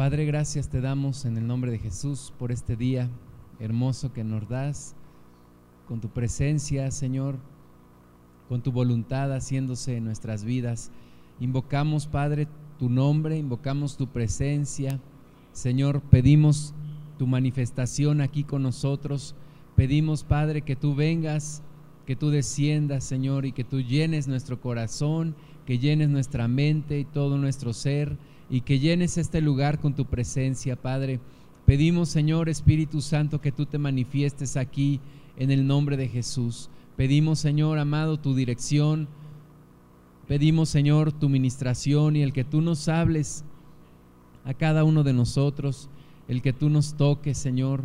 Padre, gracias te damos en el nombre de Jesús por este día hermoso que nos das, con tu presencia, Señor, con tu voluntad haciéndose en nuestras vidas. Invocamos, Padre, tu nombre, invocamos tu presencia. Señor, pedimos tu manifestación aquí con nosotros. Pedimos, Padre, que tú vengas, que tú desciendas, Señor, y que tú llenes nuestro corazón, que llenes nuestra mente y todo nuestro ser, y que llenes este lugar con tu presencia, Padre. Pedimos, Señor Espíritu Santo, que tú te manifiestes aquí en el nombre de Jesús. Pedimos, Señor amado, tu dirección. Pedimos, Señor, tu ministración y el que tú nos hables a cada uno de nosotros, el que tú nos toques, Señor,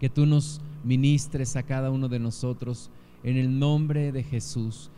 que tú nos ministres a cada uno de nosotros en el nombre de Jesús.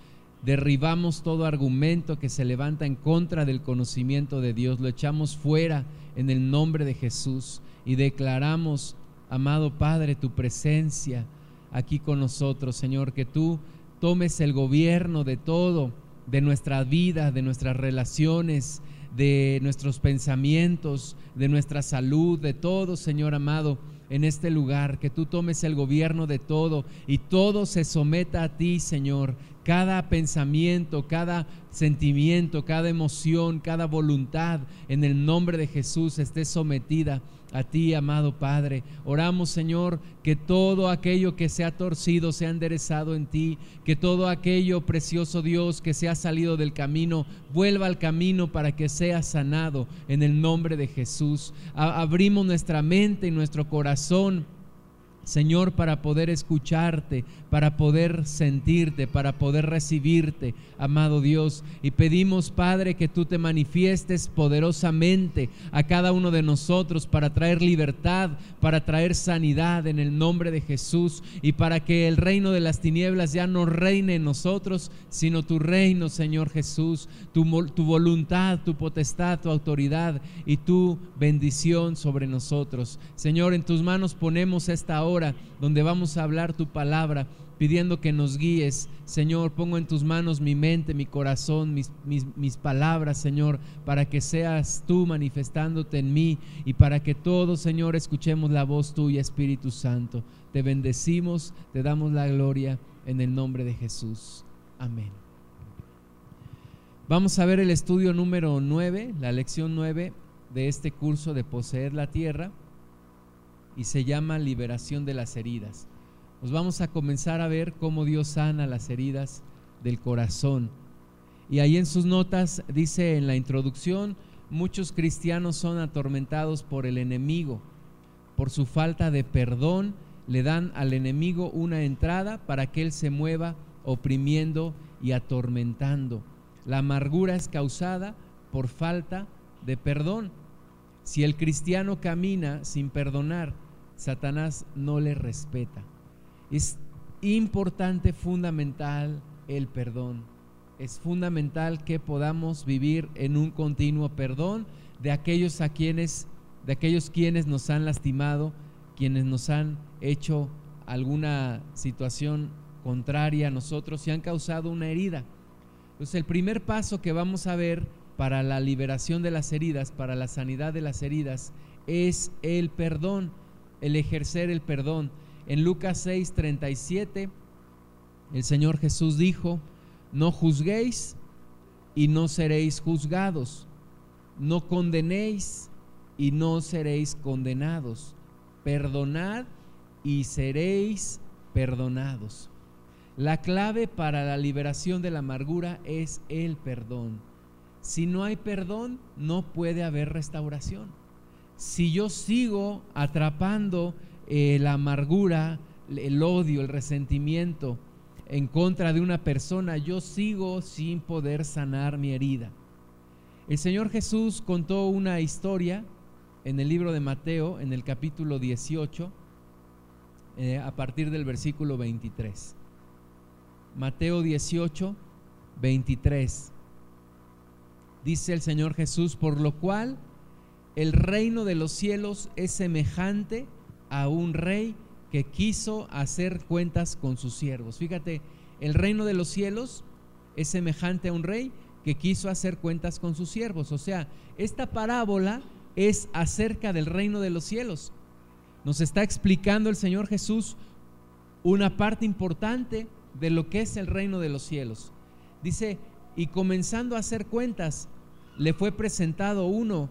Derribamos todo argumento que se levanta en contra del conocimiento de Dios, lo echamos fuera en el nombre de Jesús y declaramos, amado Padre, tu presencia aquí con nosotros, Señor, que tú tomes el gobierno de todo, de nuestra vida, de nuestras relaciones, de nuestros pensamientos, de nuestra salud, de todo, Señor amado, en este lugar, que tú tomes el gobierno de todo y todo se someta a ti, Señor. Cada pensamiento, cada sentimiento, cada emoción, cada voluntad, en el nombre de Jesús esté sometida a ti, amado Padre. Oramos, Señor, que todo aquello que se ha torcido sea enderezado en ti, que todo aquello, precioso Dios, que se ha salido del camino, vuelva al camino para que sea sanado en el nombre de Jesús. abrimos nuestra mente y nuestro corazón Señor, para poder escucharte, para poder sentirte, para poder recibirte, amado Dios. Y pedimos, Padre, que tú te manifiestes poderosamente a cada uno de nosotros para traer libertad, para traer sanidad en el nombre de Jesús y para que el reino de las tinieblas ya no reine en nosotros, sino tu reino, Señor Jesús, tu, tu voluntad, tu potestad, tu autoridad y tu bendición sobre nosotros. Señor, en tus manos ponemos esta hora donde vamos a hablar tu palabra, pidiendo que nos guíes. Señor, pongo en tus manos mi mente, mi corazón, mis, mis, palabras, Señor, para que seas tú manifestándote en mí y para que todos, Señor, escuchemos la voz tuya, Espíritu Santo. Te bendecimos, te damos la gloria en el nombre de Jesús. Amén. Vamos a ver el estudio número 9, la lección 9 de este curso de poseer la tierra y se llama liberación de las heridas. Nos vamos a comenzar a ver cómo Dios sana las heridas del corazón. Y ahí en sus notas dice en la introducción, muchos cristianos son atormentados por el enemigo. Por su falta de perdón le dan al enemigo una entrada para que él se mueva oprimiendo y atormentando. La amargura es causada por falta de perdón. Si el cristiano camina sin perdonar, Satanás no le respeta. Es importante, fundamental el perdón. Es fundamental que podamos vivir en un continuo perdón de aquellos a quienes de aquellos quienes nos han lastimado, quienes nos han hecho alguna situación contraria a nosotros y han causado una herida. Entonces el primer paso que vamos a ver para la liberación de las heridas, para la sanidad de las heridas, es el perdón el ejercer el perdón. En Lucas 6, 37, el Señor Jesús dijo, no juzguéis y no seréis juzgados, no condenéis y no seréis condenados, perdonad y seréis perdonados. La clave para la liberación de la amargura es el perdón. Si no hay perdón, no puede haber restauración si yo sigo atrapando eh, la amargura, el odio, el resentimiento en contra de una persona, yo sigo sin poder sanar mi herida. El Señor Jesús contó una historia en el libro de Mateo, en el capítulo 18, eh, a partir del versículo 23. Mateo 18, 23. Dice el Señor Jesús, por lo cual el reino de los cielos es semejante a un rey que quiso hacer cuentas con sus siervos. Fíjate, el reino de los cielos es semejante a un rey que quiso hacer cuentas con sus siervos. O sea, esta parábola es acerca del reino de los cielos. Nos está explicando el Señor Jesús una parte importante de lo que es el reino de los cielos. Dice, y comenzando a hacer cuentas, le fue presentado uno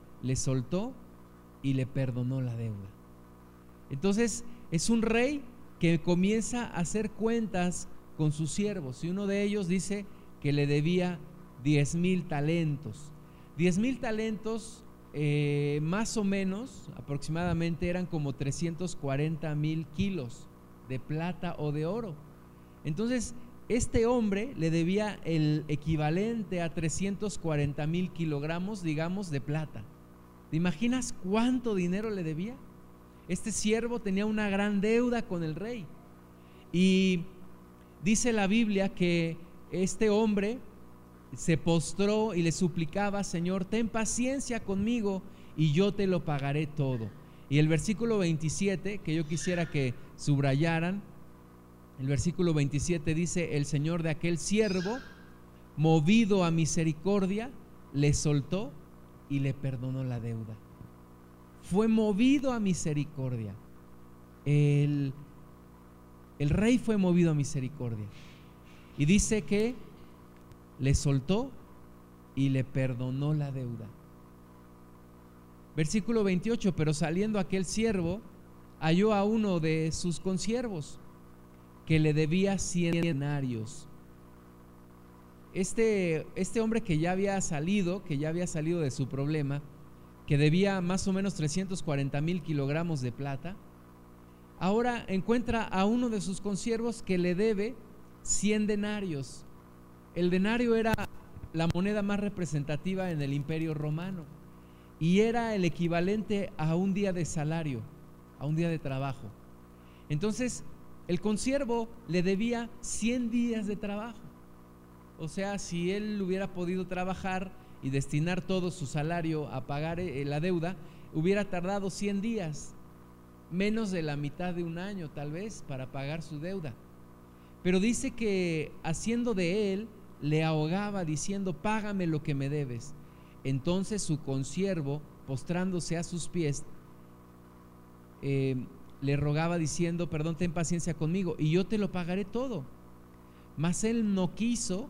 le soltó y le perdonó la deuda. Entonces es un rey que comienza a hacer cuentas con sus siervos y uno de ellos dice que le debía 10 mil talentos. 10 mil talentos eh, más o menos aproximadamente eran como 340 mil kilos de plata o de oro. Entonces, este hombre le debía el equivalente a 340 mil kilogramos, digamos, de plata. ¿Te imaginas cuánto dinero le debía? Este siervo tenía una gran deuda con el rey. Y dice la Biblia que este hombre se postró y le suplicaba, Señor, ten paciencia conmigo y yo te lo pagaré todo. Y el versículo 27, que yo quisiera que subrayaran, el versículo 27 dice, el Señor de aquel siervo, movido a misericordia, le soltó y le perdonó la deuda. Fue movido a misericordia. El, el rey fue movido a misericordia. Y dice que le soltó y le perdonó la deuda. Versículo 28, pero saliendo aquel siervo, halló a uno de sus consiervos que le debía cien denarios. Este, este hombre que ya había salido, que ya había salido de su problema, que debía más o menos 340 mil kilogramos de plata, ahora encuentra a uno de sus consiervos que le debe 100 denarios. El denario era la moneda más representativa en el imperio romano y era el equivalente a un día de salario, a un día de trabajo. Entonces, el consiervo le debía 100 días de trabajo. O sea, si él hubiera podido trabajar y destinar todo su salario a pagar eh, la deuda, hubiera tardado 100 días, menos de la mitad de un año tal vez, para pagar su deuda. Pero dice que haciendo de él le ahogaba diciendo, págame lo que me debes. Entonces su consiervo, postrándose a sus pies, eh, le rogaba diciendo, perdón, ten paciencia conmigo y yo te lo pagaré todo. Mas él no quiso,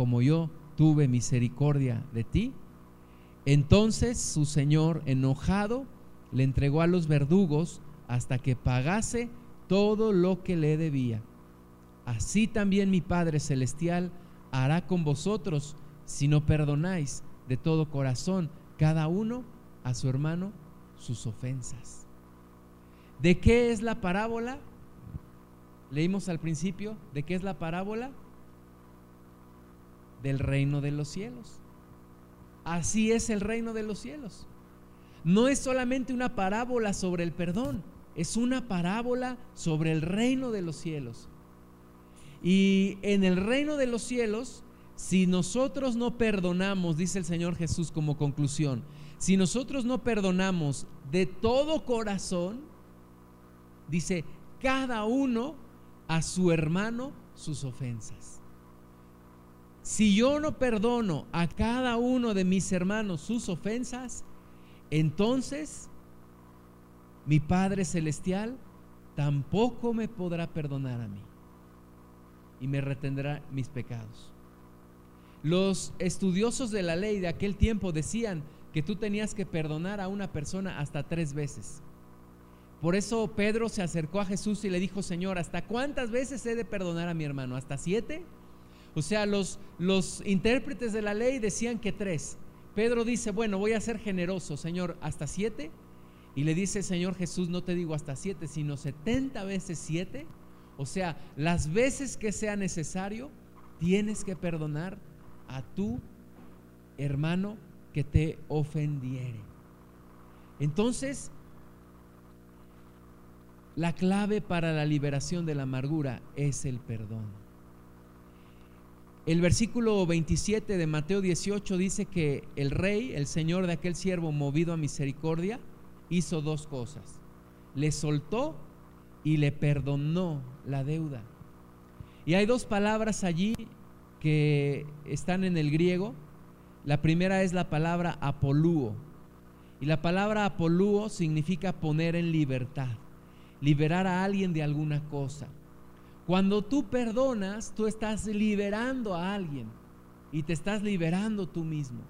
como yo tuve misericordia de ti? Entonces su señor, enojado, le entregó a los verdugos hasta que pagase todo lo que le debía. Así también mi Padre Celestial hará con vosotros si no perdonáis de todo corazón cada uno a su hermano sus ofensas. ¿De qué es la parábola? Leímos al principio, ¿de qué es la parábola? Del reino de los cielos. Así es el reino de los cielos. No es solamente una parábola sobre el perdón, es una parábola sobre el reino de los cielos. Y en el reino de los cielos, si nosotros no perdonamos, dice el Señor Jesús como conclusión, si nosotros no perdonamos de todo corazón, dice, cada uno a su hermano sus ofensas. Si yo no perdono a cada uno de mis hermanos sus ofensas, entonces mi Padre Celestial tampoco me podrá perdonar a mí y me retendrá mis pecados. Los estudiosos de la ley de aquel tiempo decían, que tú tenías que perdonar a una persona hasta tres veces. Por eso Pedro se acercó a Jesús y le dijo, Señor, ¿hasta cuántas veces he de perdonar a mi hermano? ¿Hasta siete? O sea, los, los intérpretes de la ley decían que tres. Pedro dice, bueno, voy a ser generoso, Señor, ¿hasta siete? Y le dice, Señor Jesús, no te digo hasta siete, sino setenta veces siete. O sea, las veces que sea necesario, tienes que perdonar a tu hermano que te ofendiere. Entonces, la clave para la liberación de la amargura es el perdón. El versículo 27 de Mateo 18 dice que el rey, el señor de aquel siervo movido a misericordia, hizo dos cosas. Le soltó y le perdonó la deuda. Y hay dos palabras allí que están en el griego. La primera es la palabra apolúo. Y la palabra apolúo significa poner en libertad liberar a alguien de alguna cosa. Cuando tú perdonas, tú estás liberando a alguien y te estás liberando tú mismo.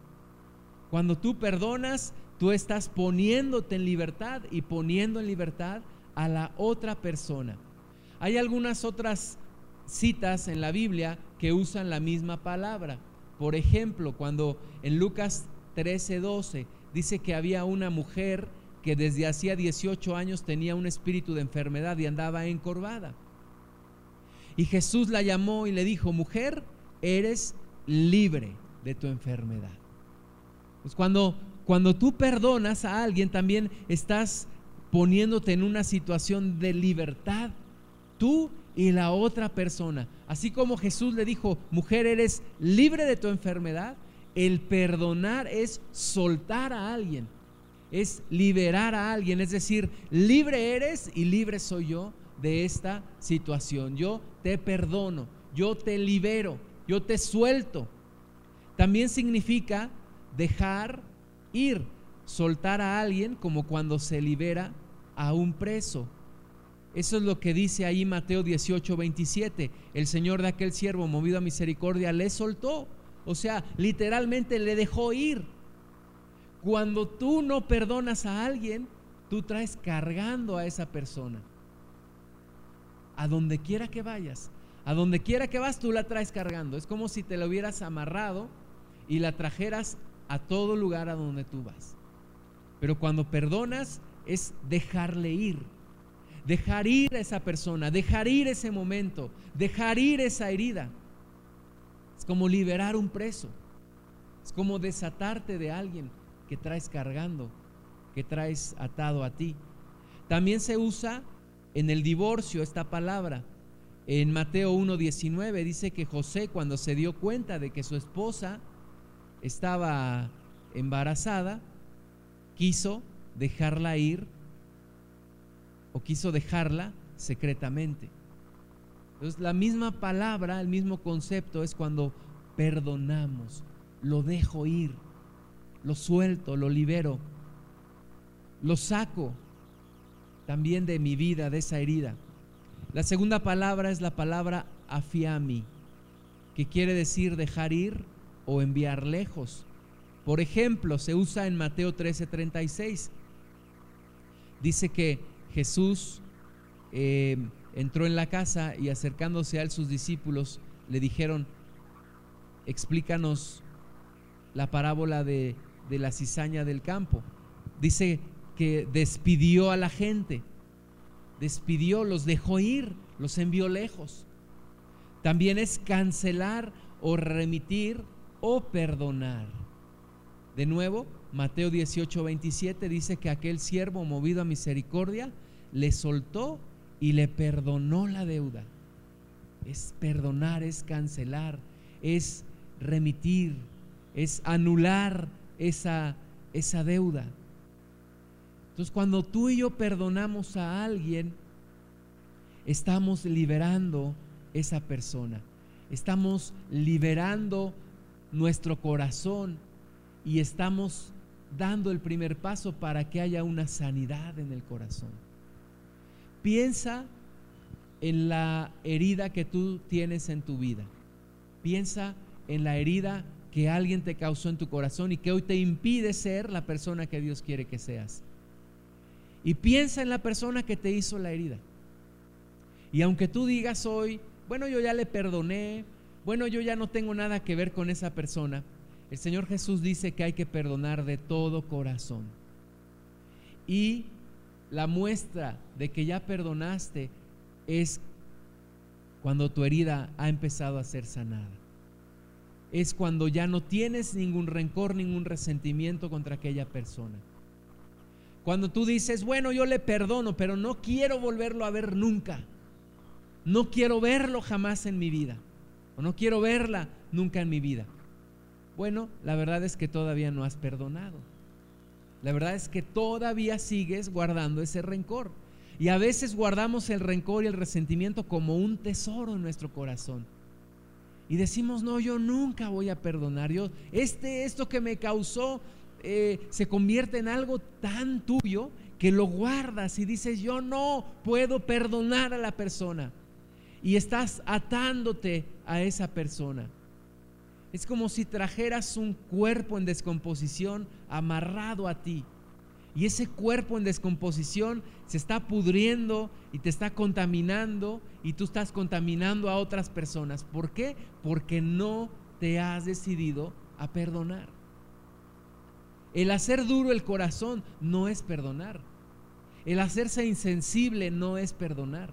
Cuando tú perdonas, tú estás poniéndote en libertad y poniendo en libertad a la otra persona. Hay algunas otras citas en la Biblia que usan la misma palabra. Por ejemplo, cuando en Lucas 13:12 dice que había una mujer que desde hacía 18 años tenía un espíritu de enfermedad y andaba encorvada. Y Jesús la llamó y le dijo, mujer, eres libre de tu enfermedad. Pues cuando, cuando tú perdonas a alguien, también estás poniéndote en una situación de libertad, tú y la otra persona. Así como Jesús le dijo, mujer, eres libre de tu enfermedad, el perdonar es soltar a alguien es liberar a alguien, es decir, libre eres y libre soy yo de esta situación. Yo te perdono, yo te libero, yo te suelto. También significa dejar ir, soltar a alguien como cuando se libera a un preso. Eso es lo que dice ahí Mateo 18, 27. El Señor de aquel siervo, movido a misericordia, le soltó. O sea, literalmente le dejó ir. Cuando tú no perdonas a alguien, tú traes cargando a esa persona. A donde quiera que vayas, a donde quiera que vas, tú la traes cargando. Es como si te la hubieras amarrado y la trajeras a todo lugar a donde tú vas. Pero cuando perdonas es dejarle ir. Dejar ir a esa persona, dejar ir ese momento, dejar ir esa herida. Es como liberar un preso. Es como desatarte de alguien que traes cargando, que traes atado a ti. También se usa en el divorcio esta palabra. En Mateo 1.19 dice que José cuando se dio cuenta de que su esposa estaba embarazada, quiso dejarla ir o quiso dejarla secretamente. Entonces la misma palabra, el mismo concepto es cuando perdonamos, lo dejo ir lo suelto, lo libero, lo saco también de mi vida, de esa herida. La segunda palabra es la palabra afiami, que quiere decir dejar ir o enviar lejos. Por ejemplo, se usa en Mateo 13:36. Dice que Jesús eh, entró en la casa y acercándose a él sus discípulos le dijeron, explícanos la parábola de de la cizaña del campo. Dice que despidió a la gente, despidió, los dejó ir, los envió lejos. También es cancelar o remitir o perdonar. De nuevo, Mateo 18, 27 dice que aquel siervo movido a misericordia le soltó y le perdonó la deuda. Es perdonar, es cancelar, es remitir, es anular esa, esa deuda. Entonces cuando tú y yo perdonamos a alguien, estamos liberando esa persona. Estamos liberando nuestro corazón y estamos dando el primer paso para que haya una sanidad en el corazón. Piensa en la herida que tú tienes en tu vida. Piensa en la herida que alguien te causó en tu corazón y que hoy te impide ser la persona que Dios quiere que seas. Y piensa en la persona que te hizo la herida. Y aunque tú digas hoy, bueno, yo ya le perdoné, bueno, yo ya no tengo nada que ver con esa persona, el Señor Jesús dice que hay que perdonar de todo corazón. Y la muestra de que ya perdonaste es cuando tu herida ha empezado a ser sanada. Es cuando ya no tienes ningún rencor, ningún resentimiento contra aquella persona. Cuando tú dices, bueno, yo le perdono, pero no quiero volverlo a ver nunca. No quiero verlo jamás en mi vida. O no quiero verla nunca en mi vida. Bueno, la verdad es que todavía no has perdonado. La verdad es que todavía sigues guardando ese rencor. Y a veces guardamos el rencor y el resentimiento como un tesoro en nuestro corazón. Y decimos, no, yo nunca voy a perdonar. Yo, este, esto que me causó eh, se convierte en algo tan tuyo que lo guardas y dices, yo no puedo perdonar a la persona. Y estás atándote a esa persona. Es como si trajeras un cuerpo en descomposición amarrado a ti y ese cuerpo en descomposición se está pudriendo y te está contaminando y tú estás contaminando a otras personas. ¿Por qué? Porque no te has decidido a perdonar. El hacer duro el corazón no es perdonar. El hacerse insensible no es perdonar.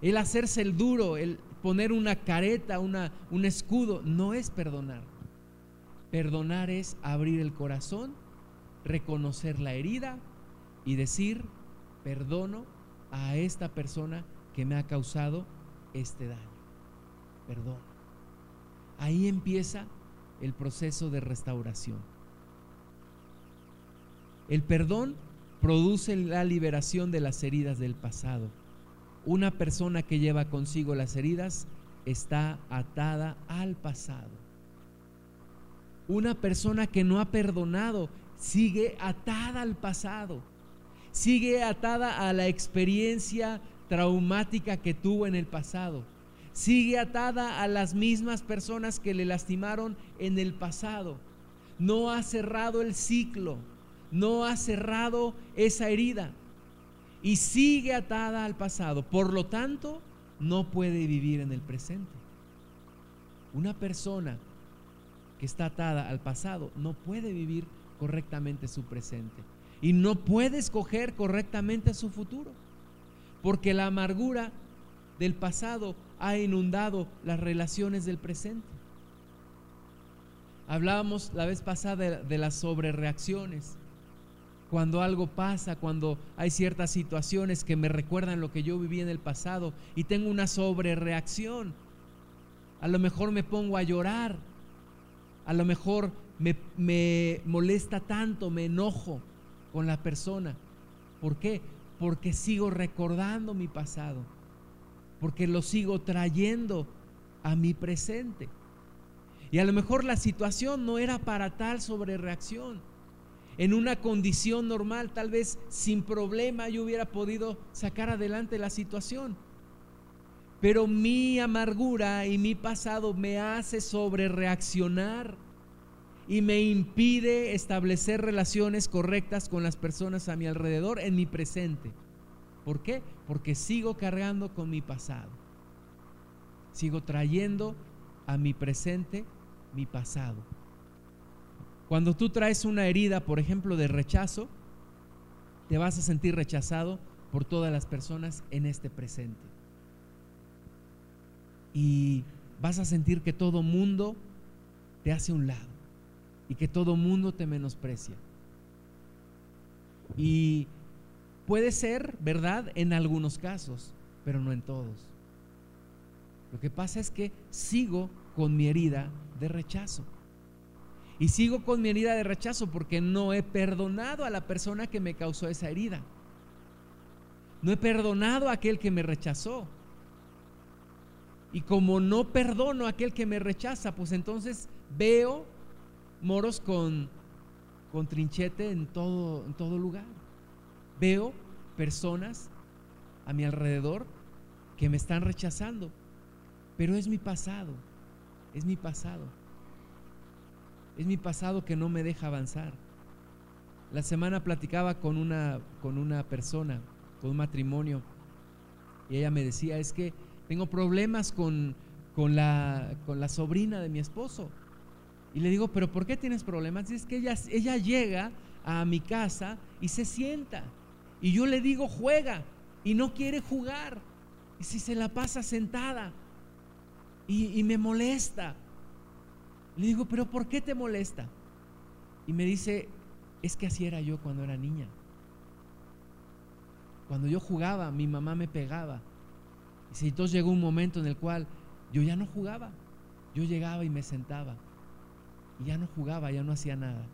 El hacerse el duro, el poner una careta, una, un escudo, no es perdonar. Perdonar es abrir el corazón reconocer la herida y decir, perdono a esta persona que me ha causado este daño. Perdón. Ahí empieza el proceso de restauración. El perdón produce la liberación de las heridas del pasado. Una persona que lleva consigo las heridas está atada al pasado. Una persona que no ha perdonado sigue atada al pasado, sigue atada a la experiencia traumática que tuvo en el pasado, sigue atada a las mismas personas que le lastimaron en el pasado. No ha cerrado el ciclo, no ha cerrado esa herida y sigue atada al pasado. Por lo tanto, no puede vivir en el presente. Una persona que está atada al pasado no puede vivir correctamente su presente y no puede escoger correctamente su futuro, porque la amargura del pasado ha inundado las relaciones del presente. Hablábamos la vez pasada de, las sobrereacciones. Cuando algo pasa, cuando hay ciertas situaciones que me recuerdan lo que yo viví en el pasado y tengo una sobrereacción. A lo mejor me pongo a llorar. A lo mejor me, molesta tanto, me enojo con la persona. ¿Por qué? Porque sigo recordando mi pasado, porque lo sigo trayendo a mi presente. Y a lo mejor la situación no era para tal sobrereacción. En una condición normal, tal vez sin problema, yo hubiera podido sacar adelante la situación. Pero mi amargura y mi pasado me hace sobrereaccionar y me impide establecer relaciones correctas con las personas a mi alrededor en mi presente. ¿Por qué? Porque sigo cargando con mi pasado. Sigo trayendo a mi presente mi pasado. Cuando tú traes una herida, por ejemplo, de rechazo, te vas a sentir rechazado por todas las personas en este presente. Y vas a sentir que todo mundo te hace un lado y que todo mundo te menosprecia. Y puede ser verdad en algunos casos, pero no en todos. Lo que pasa es que sigo con mi herida de rechazo. Y sigo con mi herida de rechazo porque no he perdonado a la persona que me causó esa herida. No he perdonado a aquel que me rechazó. Y como no perdono a aquel que me rechaza, pues entonces veo moros con, con trinchete en todo, en todo lugar. Veo personas a mi alrededor que me están rechazando, pero es mi pasado, es mi pasado. Es mi pasado que no me deja avanzar. La semana platicaba con una, con una persona, con un matrimonio, y ella me decía, es que tengo problemas con, con, la, con la sobrina de mi esposo. Y le digo, pero ¿por qué tienes problemas? Y es que ella, ella llega a mi casa y se sienta. Y yo le digo, juega. Y no quiere jugar. Y si se la pasa sentada. Y, y me molesta. Le digo, pero ¿por qué te molesta? Y me dice, es que así era yo cuando era niña. Cuando yo jugaba, mi mamá me pegaba. Y entonces llegó un momento en el cual yo ya no jugaba. Yo llegaba y me sentaba. Y ya no jugaba, ya no hacía nada.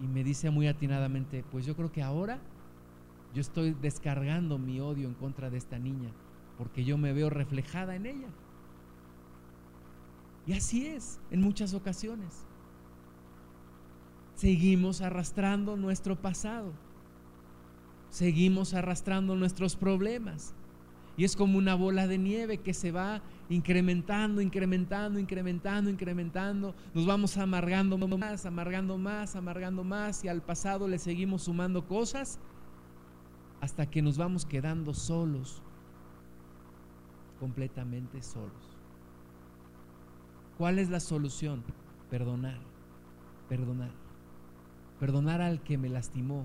Y me dice muy atinadamente, pues yo creo que ahora yo estoy descargando mi odio en contra de esta niña, porque yo me veo reflejada en ella. Y así es en muchas ocasiones. Seguimos arrastrando nuestro pasado. Seguimos arrastrando nuestros problemas. Y es como una bola de nieve que se va incrementando, incrementando, incrementando, incrementando. Nos vamos amargando más, amargando más, amargando más. Y al pasado le seguimos sumando cosas hasta que nos vamos quedando solos, completamente solos. ¿Cuál es la solución? Perdonar, perdonar. Perdonar al que me lastimó,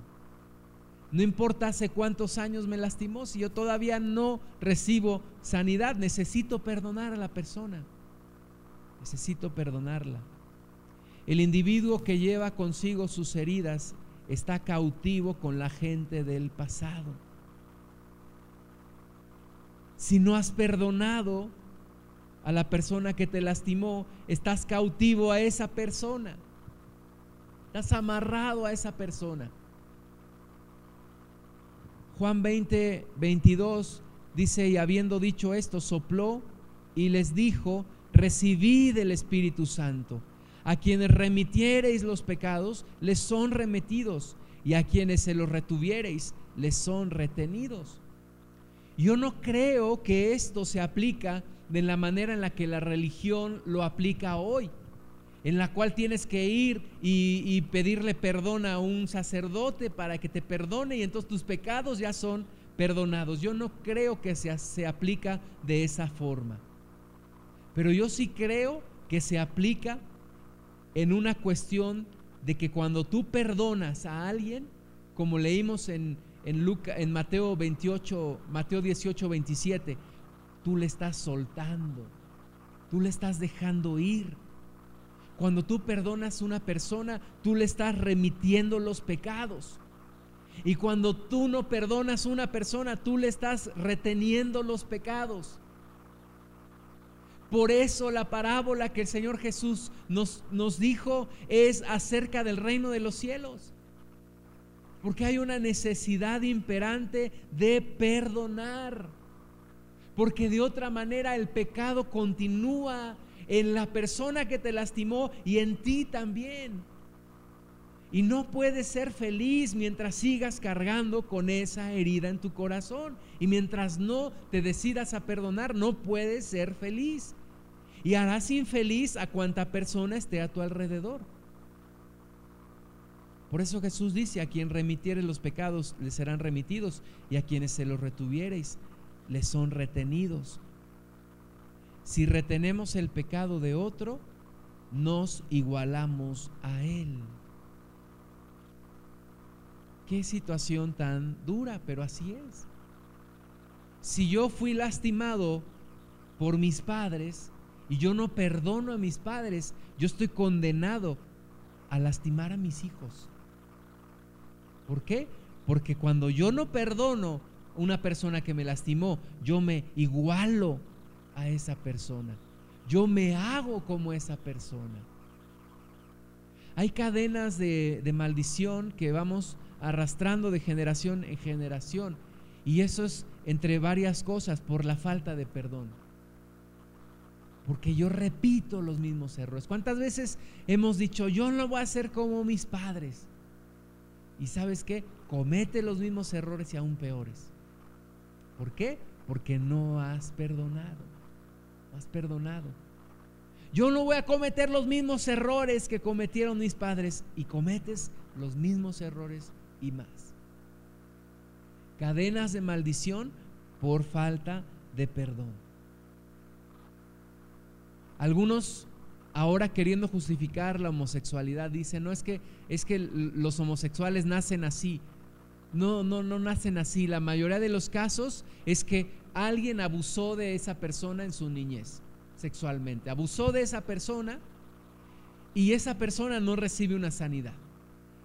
no importa hace cuántos años me lastimó, si yo todavía no recibo sanidad, necesito perdonar a la persona. Necesito perdonarla. El individuo que lleva consigo sus heridas está cautivo con la gente del pasado. Si no has perdonado a la persona que te lastimó, estás cautivo a esa persona. Estás amarrado a esa persona. Juan 20, 22 dice, y habiendo dicho esto, sopló y les dijo, recibid el Espíritu Santo. A quienes remitiereis los pecados, les son remitidos, y a quienes se los retuviereis, les son retenidos. Yo no creo que esto se aplica de la manera en la que la religión lo aplica hoy en la cual tienes que ir y, pedirle perdón a un sacerdote para que te perdone y entonces tus pecados ya son perdonados. Yo no creo que se, se aplica de esa forma, pero yo sí creo que se aplica en una cuestión de que cuando tú perdonas a alguien, como leímos en, en, en Mateo 28, Mateo 18, 27, tú le estás soltando, tú le estás dejando ir. Cuando tú perdonas a una persona, tú le estás remitiendo los pecados. Y cuando tú no perdonas a una persona, tú le estás reteniendo los pecados. Por eso la parábola que el Señor Jesús nos, nos dijo es acerca del reino de los cielos. Porque hay una necesidad imperante de perdonar. Porque de otra manera el pecado continúa en la persona que te lastimó y en ti también. Y no puedes ser feliz mientras sigas cargando con esa herida en tu corazón. Y mientras no te decidas a perdonar, no puedes ser feliz. Y harás infeliz a cuanta persona esté a tu alrededor. Por eso Jesús dice, a quien remitiere los pecados le serán remitidos y a quienes se los retuviereis les son retenidos. Si retenemos el pecado de otro, nos igualamos a él. Qué situación tan dura, pero así es. Si yo fui lastimado por mis padres y yo no perdono a mis padres, yo estoy condenado a lastimar a mis hijos. ¿Por qué? Porque cuando yo no perdono una persona que me lastimó, yo me igualo a esa persona. Yo me hago como esa persona. Hay cadenas de, maldición que vamos arrastrando de generación en generación. Y eso es entre varias cosas por la falta de perdón. Porque yo repito los mismos errores. ¿Cuántas veces hemos dicho, yo no voy a ser como mis padres? Y sabes qué? Comete los mismos errores y aún peores. ¿Por qué? Porque no has perdonado has perdonado. Yo no voy a cometer los mismos errores que cometieron mis padres y cometes los mismos errores y más. Cadenas de maldición por falta de perdón. Algunos ahora queriendo justificar la homosexualidad dicen, no es que es que los homosexuales nacen así. No, no, no nacen así. La mayoría de los casos es que alguien abusó de esa persona en su niñez sexualmente. Abusó de esa persona y esa persona no recibe una sanidad.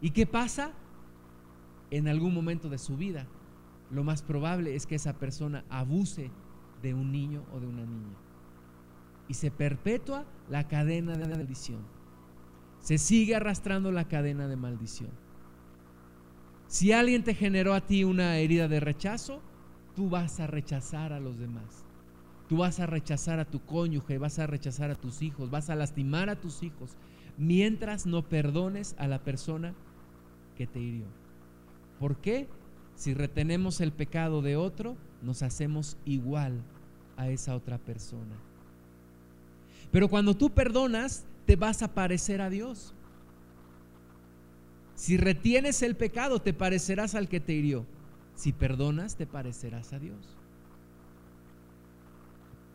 ¿Y qué pasa? En algún momento de su vida, lo más probable es que esa persona abuse de un niño o de una niña. Y se perpetúa la cadena de maldición. Se sigue arrastrando la cadena de maldición. Si alguien te generó a ti una herida de rechazo, tú vas a rechazar a los demás. Tú vas a rechazar a tu cónyuge, vas a rechazar a tus hijos, vas a lastimar a tus hijos, mientras no perdones a la persona que te hirió. ¿Por qué? Si retenemos el pecado de otro, nos hacemos igual a esa otra persona. Pero cuando tú perdonas, te vas a parecer a Dios. Si retienes el pecado, te parecerás al que te hirió. Si perdonas, te parecerás a Dios.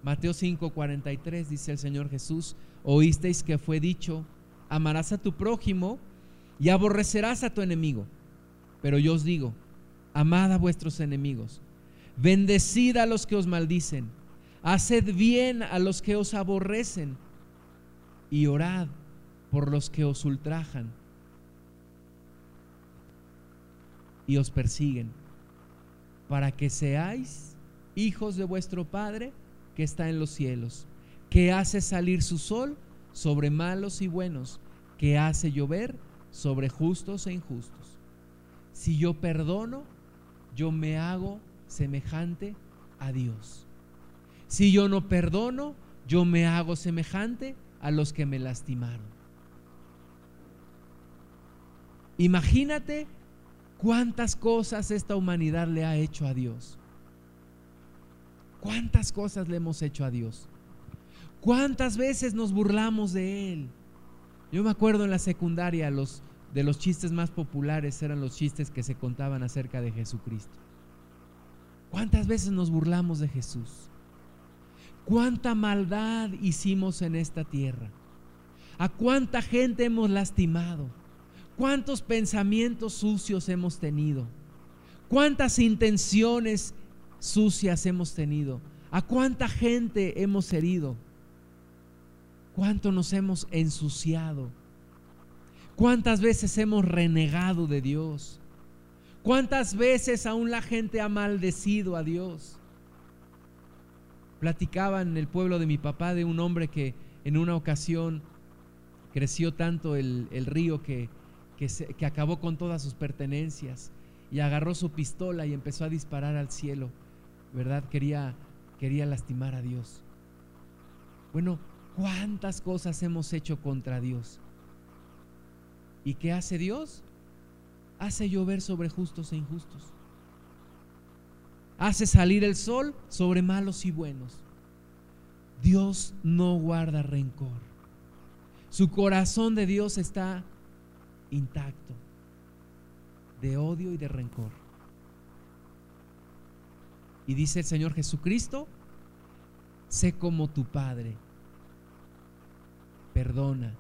Mateo 5:43 dice el Señor Jesús, oísteis que fue dicho, amarás a tu prójimo y aborrecerás a tu enemigo. Pero yo os digo, amad a vuestros enemigos, bendecid a los que os maldicen, haced bien a los que os aborrecen y orad por los que os ultrajan y os persiguen, para que seáis hijos de vuestro Padre que está en los cielos, que hace salir su sol sobre malos y buenos, que hace llover sobre justos e injustos. Si yo perdono, yo me hago semejante a Dios. Si yo no perdono, yo me hago semejante a los que me lastimaron. Imagínate ¿Cuántas cosas esta humanidad le ha hecho a Dios? ¿Cuántas cosas le hemos hecho a Dios? ¿Cuántas veces nos burlamos de Él? Yo me acuerdo en la secundaria, los, de los chistes más populares eran los chistes que se contaban acerca de Jesucristo. ¿Cuántas veces nos burlamos de Jesús? ¿Cuánta maldad hicimos en esta tierra? ¿A cuánta gente hemos lastimado? ¿Cuántos pensamientos sucios hemos tenido? ¿Cuántas intenciones sucias hemos tenido? ¿A cuánta gente hemos herido? ¿Cuánto nos hemos ensuciado? ¿Cuántas veces hemos renegado de Dios? ¿Cuántas veces aún la gente ha maldecido a Dios? Platicaba en el pueblo de mi papá de un hombre que en una ocasión creció tanto el, el río que que, acabó con todas sus pertenencias y agarró su pistola y empezó a disparar al cielo, ¿verdad? Quería, quería lastimar a Dios. Bueno, ¿cuántas cosas hemos hecho contra Dios? ¿Y qué hace Dios? Hace llover sobre justos e injustos. Hace salir el sol sobre malos y buenos. Dios no guarda rencor. Su corazón de Dios está intacto de odio y de rencor. Y dice el Señor Jesucristo, sé como tu Padre, perdona,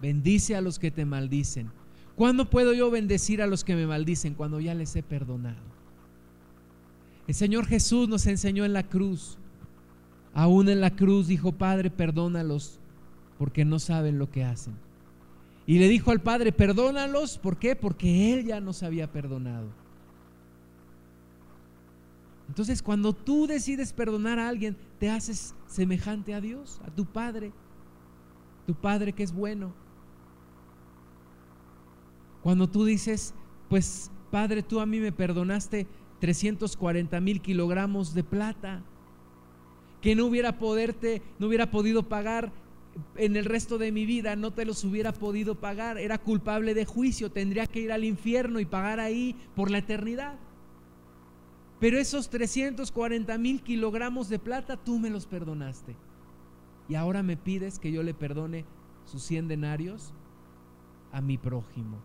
bendice a los que te maldicen. ¿Cuándo puedo yo bendecir a los que me maldicen? Cuando ya les he perdonado. El Señor Jesús nos enseñó en la cruz, aún en la cruz dijo, Padre, perdónalos porque no saben lo que hacen. Y le dijo al Padre, perdónalos, ¿por qué? Porque Él ya nos había perdonado. Entonces, cuando tú decides perdonar a alguien, te haces semejante a Dios, a tu Padre, tu Padre que es bueno. Cuando tú dices, pues Padre, tú a mí me perdonaste 340 mil kilogramos de plata, que no hubiera, poderte, no hubiera podido pagar en el resto de mi vida no te los hubiera podido pagar, era culpable de juicio, tendría que ir al infierno y pagar ahí por la eternidad. Pero esos 340 mil kilogramos de plata tú me los perdonaste. y ahora me pides que yo le perdone sus cien denarios a mi prójimo.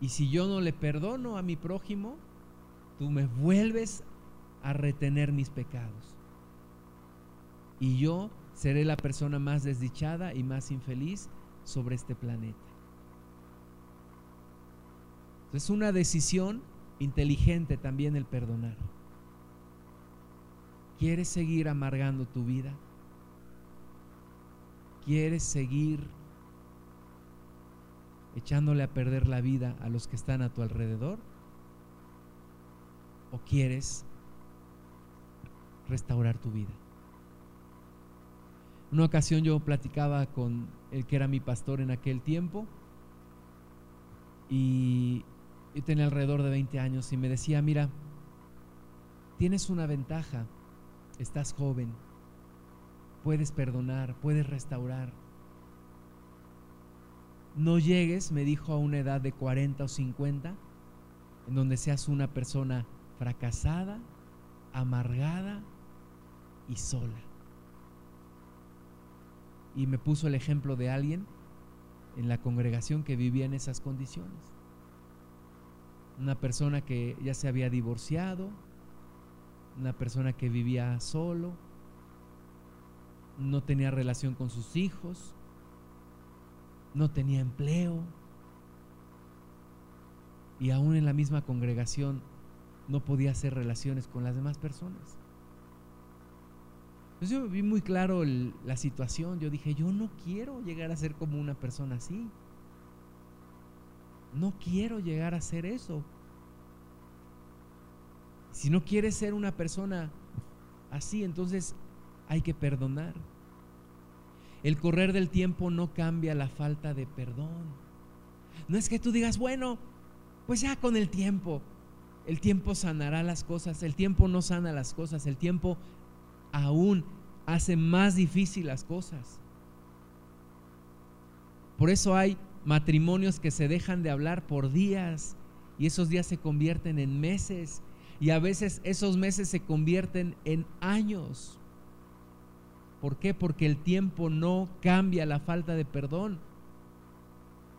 Y si yo no le perdono a mi prójimo, tú me vuelves a retener mis pecados. Y yo seré la persona más desdichada y más infeliz sobre este planeta. Es una decisión inteligente también el perdonar. ¿Quieres seguir amargando tu vida? ¿Quieres seguir echándole a perder la vida a los que están a tu alrededor? ¿O quieres restaurar tu vida? Una ocasión yo platicaba con el que era mi pastor en aquel tiempo y yo tenía alrededor de 20 años y me decía, mira, tienes una ventaja, estás joven, puedes perdonar, puedes restaurar. No llegues, me dijo, a una edad de 40 o 50, en donde seas una persona fracasada, amargada y sola. Y me puso el ejemplo de alguien en la congregación que vivía en esas condiciones una persona que ya se había divorciado, una persona que vivía solo, no tenía relación con sus hijos, no tenía empleo y aún en la misma congregación no podía hacer relaciones con las demás personas. Entonces yo vi muy claro la situación, yo dije, yo no quiero llegar a ser como una persona así. No quiero llegar a ser eso. Si no quieres ser una persona así, entonces hay que perdonar. El correr del tiempo no cambia la falta de perdón. No es que tú digas, bueno, pues ya con el tiempo, el tiempo sanará las cosas, el tiempo no sana las cosas, el tiempo aún hace más difícil las cosas. Por eso hay matrimonios que se dejan de hablar por días y esos días se convierten en meses y a veces esos meses se convierten en años. ¿Por qué? Porque el tiempo no cambia la falta de perdón.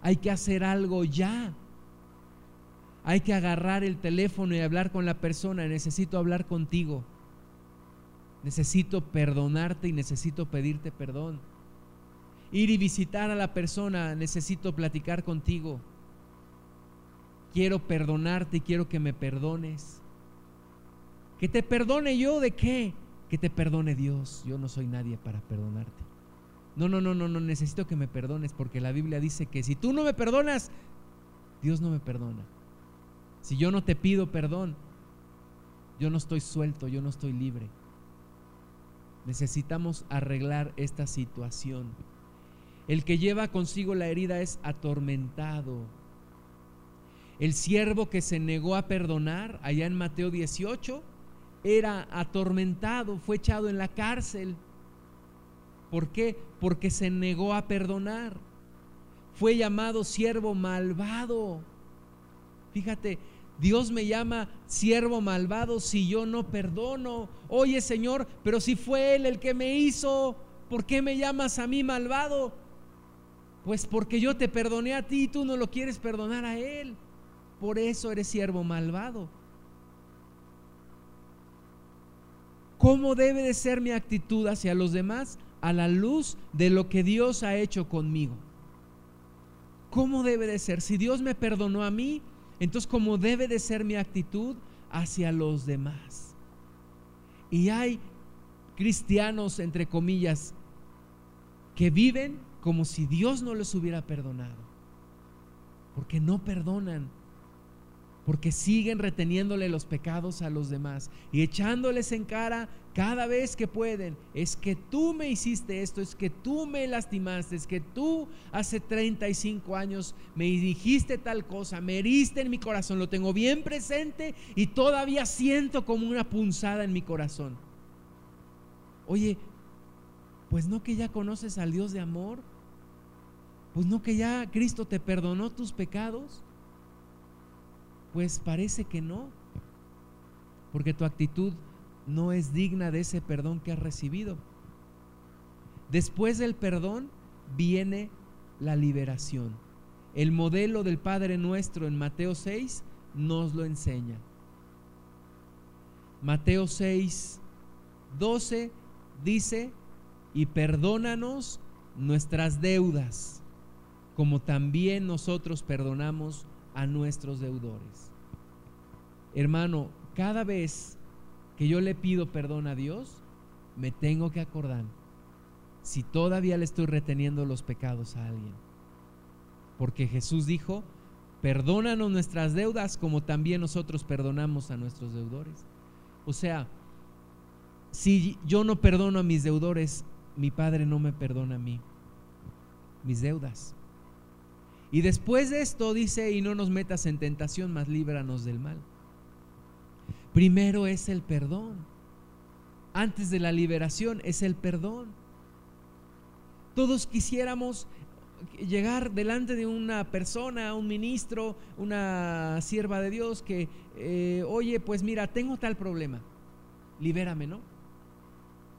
Hay que hacer algo ya. Hay que agarrar el teléfono y hablar con la persona. Necesito hablar contigo. Necesito perdonarte y necesito pedirte perdón ir y visitar a la persona, necesito platicar contigo. Quiero perdonarte y quiero que me perdones. Que te perdone yo de qué? Que te perdone Dios. Yo no soy nadie para perdonarte. No, no, no, no, no, necesito que me perdones porque la Biblia dice que si tú no me perdonas, Dios no me perdona. Si yo no te pido perdón, yo no estoy suelto, yo no estoy libre. Necesitamos arreglar esta situación. El que lleva consigo la herida es atormentado. El siervo que se negó a perdonar, allá en Mateo 18, era atormentado, fue echado en la cárcel. ¿Por qué? Porque se negó a perdonar. Fue llamado siervo malvado. Fíjate, Dios me llama siervo malvado si yo no perdono. Oye Señor, pero si fue Él el que me hizo, ¿por qué me llamas a mí malvado? Pues porque yo te perdoné a ti y tú no lo quieres perdonar a Él. Por eso eres siervo malvado. ¿Cómo debe de ser mi actitud hacia los demás a la luz de lo que Dios ha hecho conmigo? ¿Cómo debe de ser? Si Dios me perdonó a mí, entonces ¿cómo debe de ser mi actitud hacia los demás? Y hay cristianos, entre comillas, que viven como si Dios no les hubiera perdonado. Porque no perdonan. Porque siguen reteniéndole los pecados a los demás y echándoles en cara cada vez que pueden. Es que tú me hiciste esto, es que tú me lastimaste, es que tú hace 35 años me dijiste tal cosa, me heriste en mi corazón, lo tengo bien presente y todavía siento como una punzada en mi corazón. Oye, pues no que ya conoces al Dios de amor, pues no que ya Cristo te perdonó tus pecados. Pues parece que no, porque tu actitud no es digna de ese perdón que has recibido. Después del perdón viene la liberación. El modelo del Padre nuestro en Mateo 6 nos lo enseña. Mateo 6, 12 dice, y perdónanos nuestras deudas, como también nosotros perdonamos a nuestros deudores. Hermano, cada vez que yo le pido perdón a Dios, me tengo que acordar si todavía le estoy reteniendo los pecados a alguien. Porque Jesús dijo, perdónanos nuestras deudas como también nosotros perdonamos a nuestros deudores. O sea, si yo no perdono a mis deudores, mi Padre no me perdona a mí mis deudas. Y después de esto dice, y no nos metas en tentación, mas líbranos del mal. Primero es el perdón. Antes de la liberación es el perdón. Todos quisiéramos llegar delante de una persona, un ministro, una sierva de Dios que, eh, oye, pues mira, tengo tal problema, libérame, ¿no?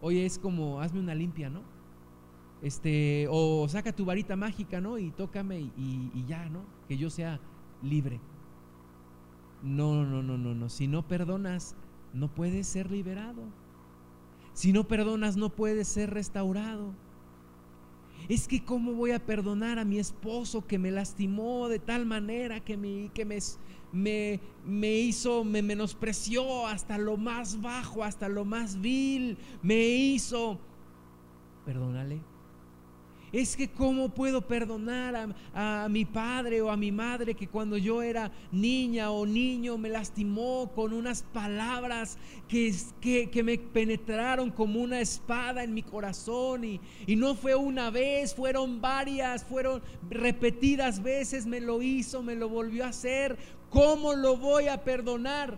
Oye, es como, hazme una limpia, ¿no? Este, o saca tu varita mágica, ¿no? Y tócame y, y ya, ¿no? Que yo sea libre. No, no, no, no, no. Si no perdonas, no puedes ser liberado. Si no perdonas, no puedes ser restaurado es que cómo voy a perdonar a mi esposo que me lastimó de tal manera que me, que me, me, me hizo, me menospreció hasta lo más bajo, hasta lo más vil, me hizo. Perdónale. Es que cómo puedo perdonar a, mi padre o a mi madre que cuando yo era niña o niño me lastimó con unas palabras que, que, me penetraron como una espada en mi corazón y, y no fue una vez, fueron varias, fueron repetidas veces, me lo hizo, me lo volvió a hacer. ¿Cómo lo voy a perdonar?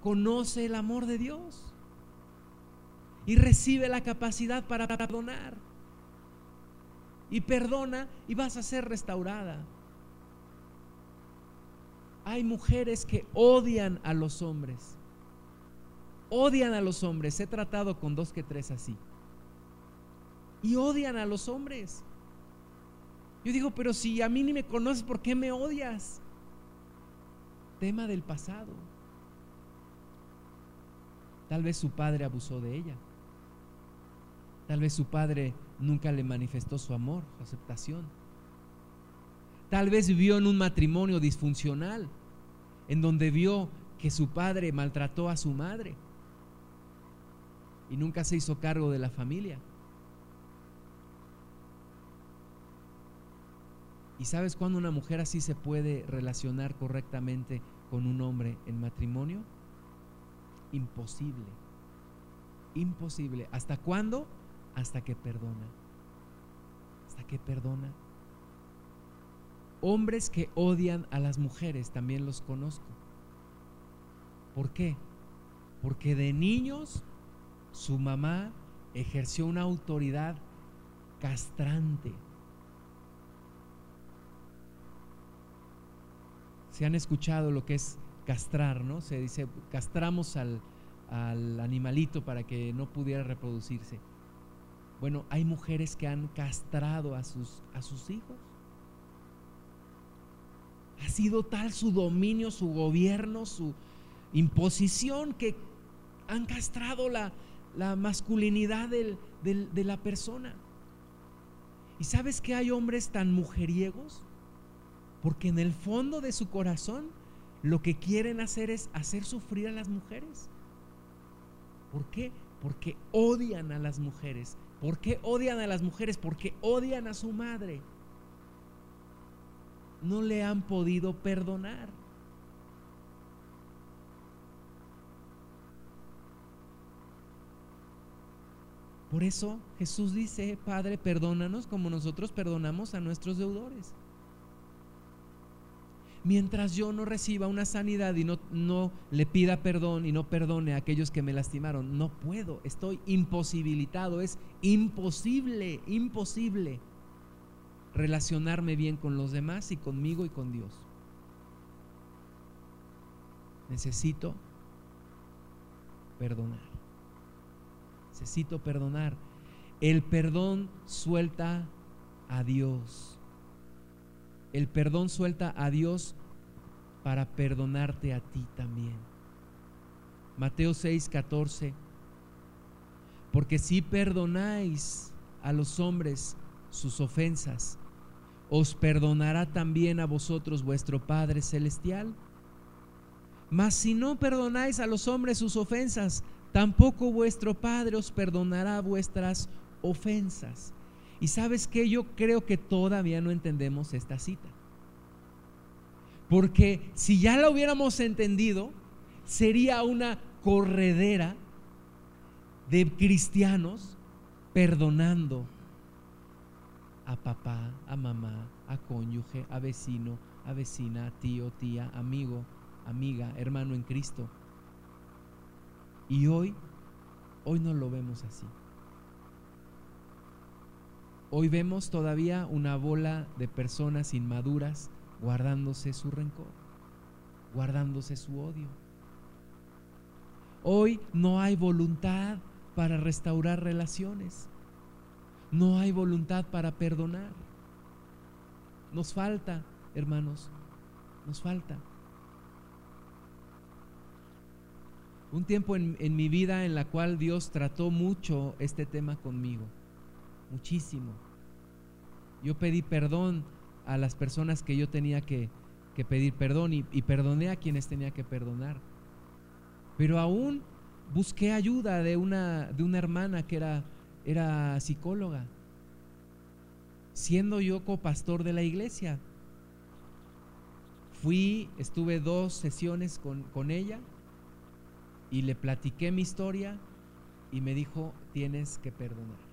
Conoce el amor de Dios y recibe la capacidad para perdonar y perdona y vas a ser restaurada. Hay mujeres que odian a los hombres. Odian a los hombres. He tratado con dos que tres así. Y odian a los hombres. Yo digo, pero si a mí ni me conoces, ¿por qué me odias? Tema del pasado. Tal vez su padre abusó de ella. Tal vez su padre nunca le manifestó su amor, su aceptación. Tal vez vivió en un matrimonio disfuncional, en donde vio que su padre maltrató a su madre y nunca se hizo cargo de la familia. ¿Y sabes cuándo una mujer así se puede relacionar correctamente con un hombre en matrimonio? Imposible. Imposible. ¿Hasta cuándo? Hasta que perdona. Hasta que perdona. Hombres que odian a las mujeres, también los conozco. ¿Por qué? Porque de niños su mamá ejerció una autoridad castrante. Se han escuchado lo que es castrar, ¿no? Se dice, castramos al, al animalito para que no pudiera reproducirse. Bueno, hay mujeres que han castrado a sus, a sus hijos. Ha sido tal su dominio, su gobierno, su imposición que han castrado la, masculinidad de la persona. ¿Y sabes que hay hombres tan mujeriegos? Porque en el fondo de su corazón lo que quieren hacer es hacer sufrir a las mujeres. ¿Por qué? Porque odian a las mujeres ¿Por qué odian a las mujeres? Porque odian a su madre. No le han podido perdonar. Por eso Jesús dice, Padre, perdónanos como nosotros perdonamos a nuestros deudores mientras yo no reciba una sanidad y no, no le pida perdón y no perdone a aquellos que me lastimaron, no puedo, estoy imposibilitado, es imposible, imposible relacionarme bien con los demás y conmigo y con Dios. Necesito perdonar. Necesito perdonar. El perdón suelta a Dios. El perdón suelta a Dios para perdonarte a ti también. Mateo 6, 14. Porque si perdonáis a los hombres sus ofensas, os perdonará también a vosotros vuestro Padre Celestial. Mas si no perdonáis a los hombres sus ofensas, tampoco vuestro Padre os perdonará vuestras ofensas. Y sabes que yo creo que todavía no entendemos esta cita. Porque si ya la hubiéramos entendido, sería una corredera de cristianos perdonando a papá, a mamá, a cónyuge, a vecino, a vecina, tío, tía, amigo, amiga, hermano en Cristo. Y hoy, hoy no lo vemos así. Hoy vemos todavía una bola de personas inmaduras guardándose su rencor, guardándose su odio. Hoy no hay voluntad para restaurar relaciones. No hay voluntad para perdonar. Nos falta, hermanos, nos falta. Un tiempo en, en, mi vida en la cual Dios trató mucho este tema conmigo, muchísimo. Yo pedí perdón a las personas que yo tenía que, que pedir perdón y, perdoné a quienes tenía que perdonar. Pero aún busqué ayuda de una, de una hermana que era, era psicóloga, siendo yo copastor de la iglesia. Fui, estuve dos sesiones con, con ella y le platiqué mi historia y me dijo, tienes que perdonar.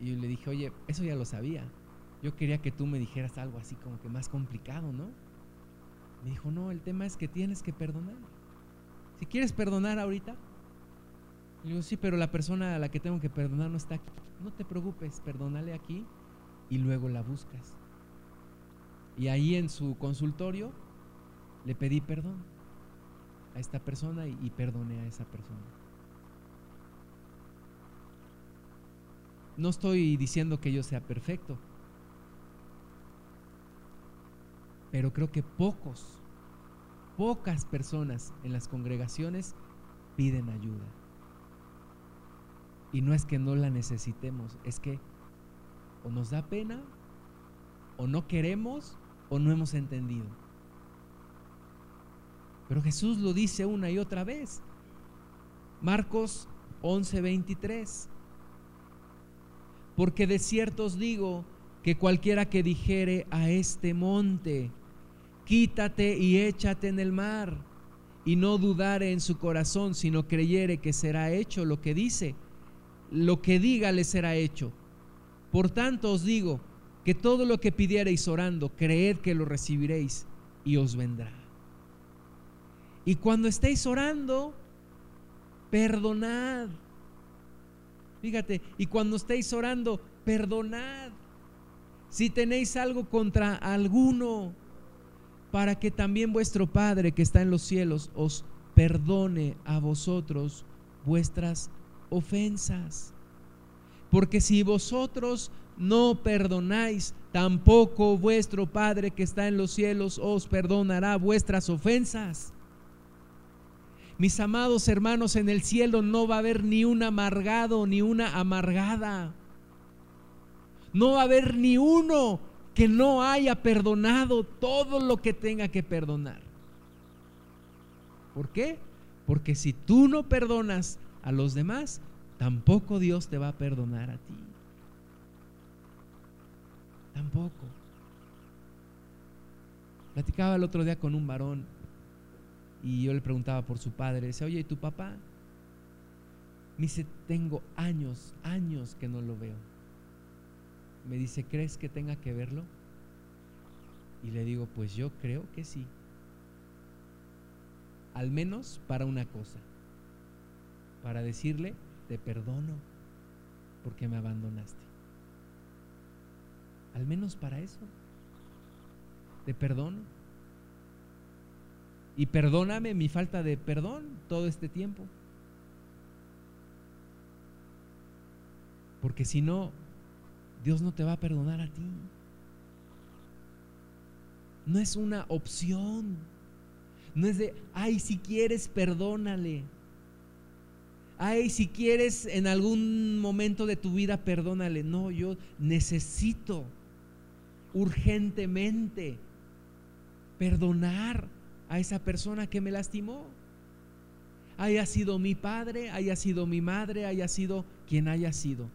Y le dije, oye, eso ya lo sabía. Yo quería que tú me dijeras algo así como que más complicado, ¿no? Me dijo, no, el tema es que tienes que perdonar. Si quieres perdonar ahorita, le digo, sí, pero la persona a la que tengo que perdonar no está aquí. No te preocupes, perdónale aquí y luego la buscas. Y ahí en su consultorio le pedí perdón a esta persona y perdoné a esa persona. No estoy diciendo que yo sea perfecto, pero creo que pocos, pocas personas en las congregaciones piden ayuda. Y no es que no la necesitemos, es que o nos da pena, o no queremos, o no hemos entendido. Pero Jesús lo dice una y otra vez. Marcos 11:23. Porque de cierto os digo que cualquiera que dijere a este monte, quítate y échate en el mar, y no dudare en su corazón, sino creyere que será hecho lo que dice, lo que diga le será hecho. Por tanto os digo que todo lo que pidiereis orando, creed que lo recibiréis y os vendrá. Y cuando estéis orando, perdonad. Fíjate, y cuando estéis orando, perdonad. Si tenéis algo contra alguno, para que también vuestro Padre que está en los cielos os perdone a vosotros vuestras ofensas. Porque si vosotros no perdonáis, tampoco vuestro Padre que está en los cielos os perdonará vuestras ofensas. Mis amados hermanos, en el cielo no va a haber ni un amargado ni una amargada. No va a haber ni uno que no haya perdonado todo lo que tenga que perdonar. ¿Por qué? Porque si tú no perdonas a los demás, tampoco Dios te va a perdonar a ti. Tampoco. Platicaba el otro día con un varón y yo le preguntaba por su padre. Dice, oye, ¿y tu papá? Me dice, tengo años, años que no lo veo me dice, ¿crees que tenga que verlo? Y le digo, pues yo creo que sí. Al menos para una cosa, para decirle, te perdono porque me abandonaste. Al menos para eso, te perdono. Y perdóname mi falta de perdón todo este tiempo. Porque si no, Dios no te va a perdonar a ti. No es una opción. No es de, ay, si quieres, perdónale. Ay, si quieres en algún momento de tu vida, perdónale. No, yo necesito urgentemente perdonar a esa persona que me lastimó. Haya sido mi padre, haya sido mi madre, haya sido quien haya sido.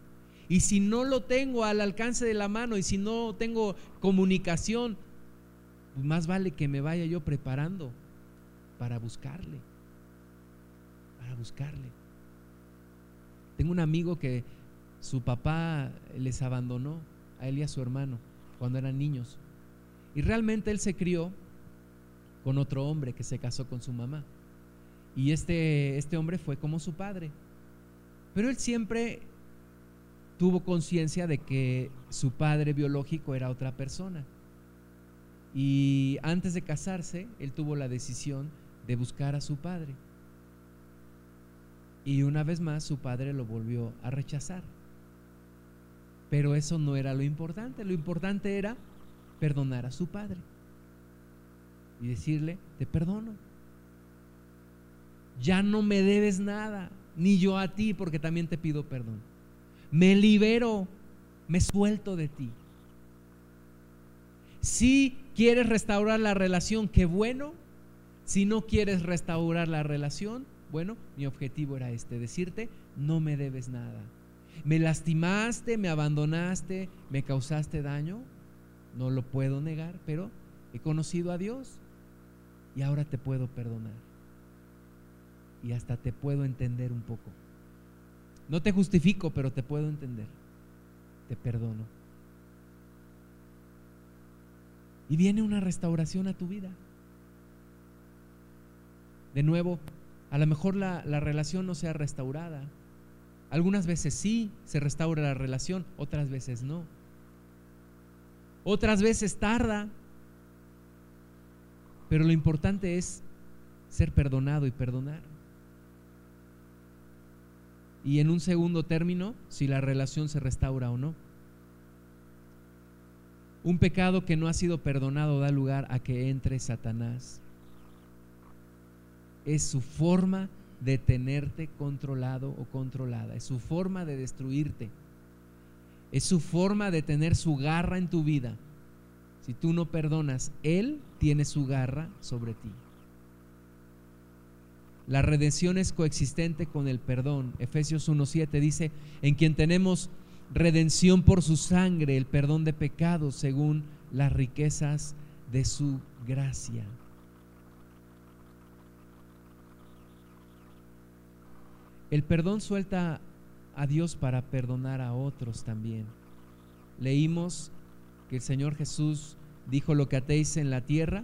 Y si no lo tengo al alcance de la mano y si no tengo comunicación, pues más vale que me vaya yo preparando para buscarle. Para buscarle. Tengo un amigo que su papá les abandonó a él y a su hermano cuando eran niños. Y realmente él se crió con otro hombre que se casó con su mamá. Y este, este hombre fue como su padre. Pero él siempre tuvo conciencia de que su padre biológico era otra persona. Y antes de casarse, él tuvo la decisión de buscar a su padre. Y una vez más su padre lo volvió a rechazar. Pero eso no era lo importante, lo importante era perdonar a su padre y decirle, te perdono. Ya no me debes nada, ni yo a ti, porque también te pido perdón me libero, me suelto de ti. Si quieres restaurar la relación, qué bueno. Si no quieres restaurar la relación, bueno, mi objetivo era este, decirte, no me debes nada. Me lastimaste, me abandonaste, me causaste daño, no lo puedo negar, pero he conocido a Dios y ahora te puedo perdonar. Y hasta te puedo entender un poco. No te justifico, pero te puedo entender. Te perdono. Y viene una restauración a tu vida. De nuevo, a lo mejor la, relación no sea restaurada. Algunas veces sí se restaura la relación, otras veces no. Otras veces tarda. Pero lo importante es ser perdonado y perdonar y en un segundo término si la relación se restaura o no. Un pecado que no ha sido perdonado da lugar a que entre Satanás. Es su forma de tenerte controlado o controlada, es su forma de destruirte, es su forma de tener su garra en tu vida. Si tú no perdonas, Él tiene su garra sobre ti. La redención es coexistente con el perdón. Efesios 1.7 dice, en quien tenemos redención por su sangre, el perdón de pecados según las riquezas de su gracia. El perdón suelta a Dios para perdonar a otros también. Leímos que el Señor Jesús dijo lo que atéis en la tierra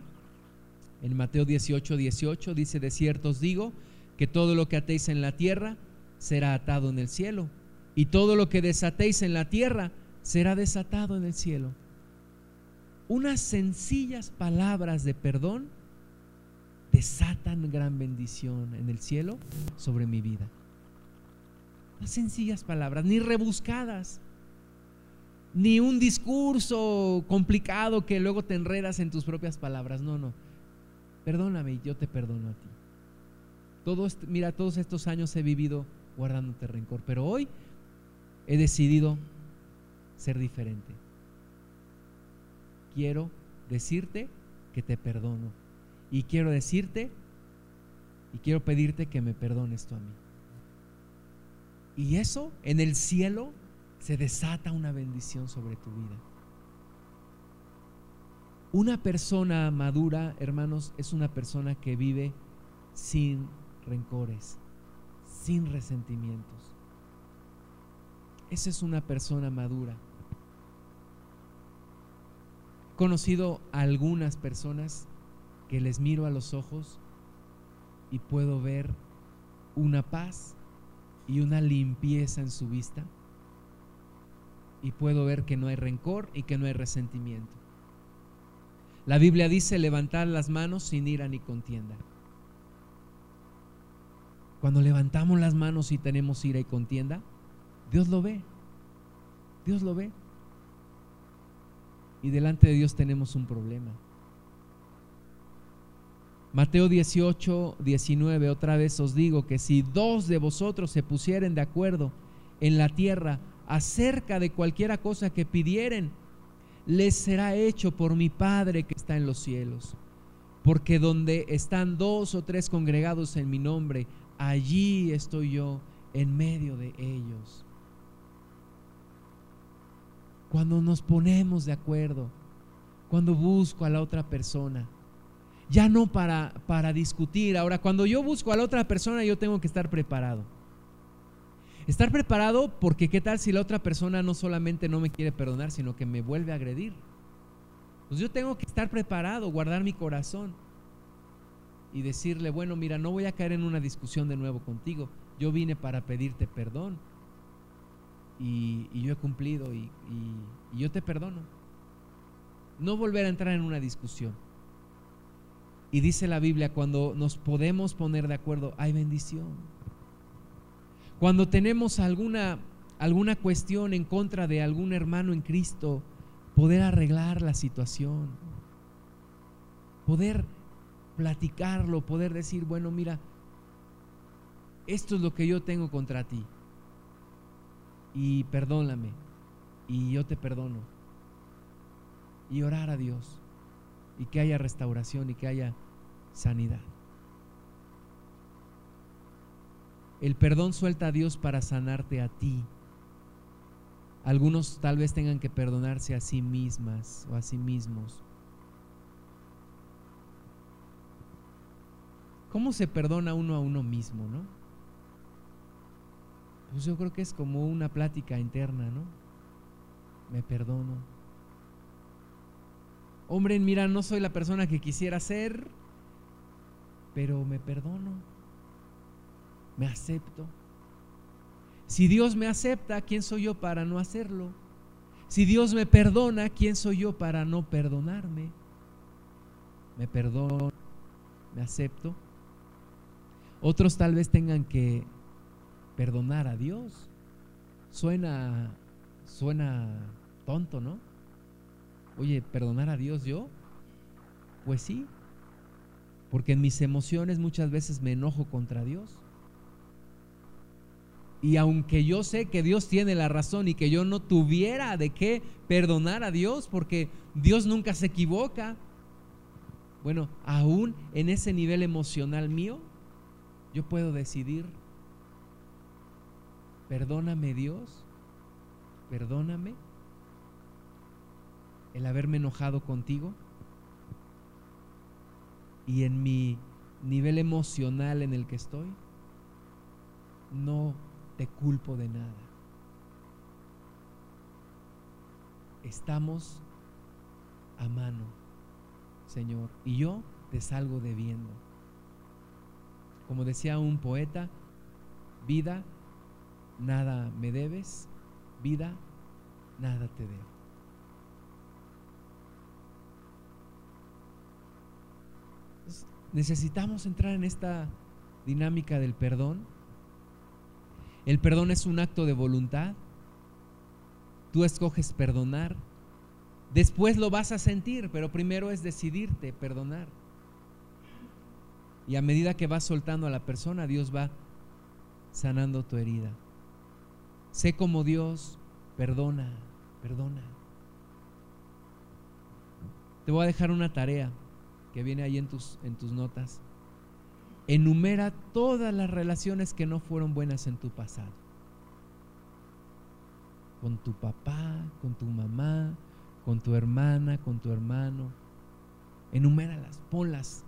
en Mateo 18, 18 dice, de cierto os digo que todo lo que atéis en la tierra será atado en el cielo, y todo lo que desatéis en la tierra será desatado en el cielo. Unas sencillas palabras de perdón desatan gran bendición en el cielo sobre mi vida. Unas sencillas palabras, ni rebuscadas, ni un discurso complicado que luego te enredas en tus propias palabras. No, no perdóname y yo te perdono a ti. Todo mira, todos estos años he vivido guardándote rencor, pero hoy he decidido ser diferente. Quiero decirte que te perdono y quiero decirte y quiero pedirte que me perdones tú a mí. Y eso en el cielo se desata una bendición sobre tu vida. Una persona madura, hermanos, es una persona que vive sin rencores, sin resentimientos. Esa es una persona madura. He conocido a algunas personas que les miro a los ojos y puedo ver una paz y una limpieza en su vista. Y puedo ver que no hay rencor y que no hay resentimiento. La Biblia dice levantar las manos sin ira ni contienda. Cuando levantamos las manos y tenemos ira y contienda, Dios lo ve. Dios lo ve. Y delante de Dios tenemos un problema. Mateo 18, 19, otra vez os digo que si dos de vosotros se pusieren de acuerdo en la tierra acerca de cualquiera cosa que pidieren, les será hecho por mi Padre que está en los cielos. Porque donde están dos o tres congregados en mi nombre, allí estoy yo en medio de ellos. Cuando nos ponemos de acuerdo, cuando busco a la otra persona, ya no para, para discutir. Ahora, cuando yo busco a la otra persona, yo tengo que estar preparado. Estar preparado porque qué tal si la otra persona no solamente no me quiere perdonar, sino que me vuelve a agredir. Pues yo tengo que estar preparado, guardar mi corazón y decirle, bueno, mira, no voy a caer en una discusión de nuevo contigo. Yo vine para pedirte perdón y, yo he cumplido y, y yo te perdono. No volver a entrar en una discusión. Y dice la Biblia, cuando nos podemos poner de acuerdo, hay bendición. Cuando tenemos alguna, alguna cuestión en contra de algún hermano en Cristo, poder arreglar la situación, poder platicarlo, poder decir, bueno, mira, esto es lo que yo tengo contra ti. Y perdóname. Y yo te perdono. Y orar a Dios y que haya restauración y que haya sanidad. El perdón suelta a Dios para sanarte a ti. Algunos tal vez tengan que perdonarse a sí mismas o a sí mismos. ¿Cómo se perdona uno a uno mismo, no? Pues yo creo que es como una plática interna, ¿no? Me perdono, hombre, mira, no soy la persona que quisiera ser, pero me perdono, me acepto. Si Dios me acepta, ¿quién soy yo para no hacerlo? Si Dios me perdona, ¿quién soy yo para no perdonarme? Me perdono, me acepto. Otros tal vez tengan que perdonar a Dios. Suena suena tonto, ¿no? Oye, ¿perdonar a Dios yo? Pues sí, porque en mis emociones muchas veces me enojo contra Dios. Y aunque yo sé que Dios tiene la razón y que yo no tuviera de qué perdonar a Dios, porque Dios nunca se equivoca, bueno, aún en ese nivel emocional mío, yo puedo decidir, perdóname Dios, perdóname el haberme enojado contigo. Y en mi nivel emocional en el que estoy, no te culpo de nada. Estamos a mano, Señor, y yo te salgo debiendo. Como decía un poeta, vida, nada me debes, vida, nada te debo. necesitamos entrar en esta dinámica del perdón. El perdón es un acto de voluntad. Tú escoges perdonar. Después lo vas a sentir, pero primero es decidirte perdonar. Y a medida que vas soltando a la persona, Dios va sanando tu herida. Sé como Dios perdona, perdona. Te voy a dejar una tarea que viene ahí en tus, en tus notas, enumera todas las relaciones que no fueron buenas en tu pasado. Con tu papá, con tu mamá, con tu hermana, con tu hermano. Enuméralas, ponlas.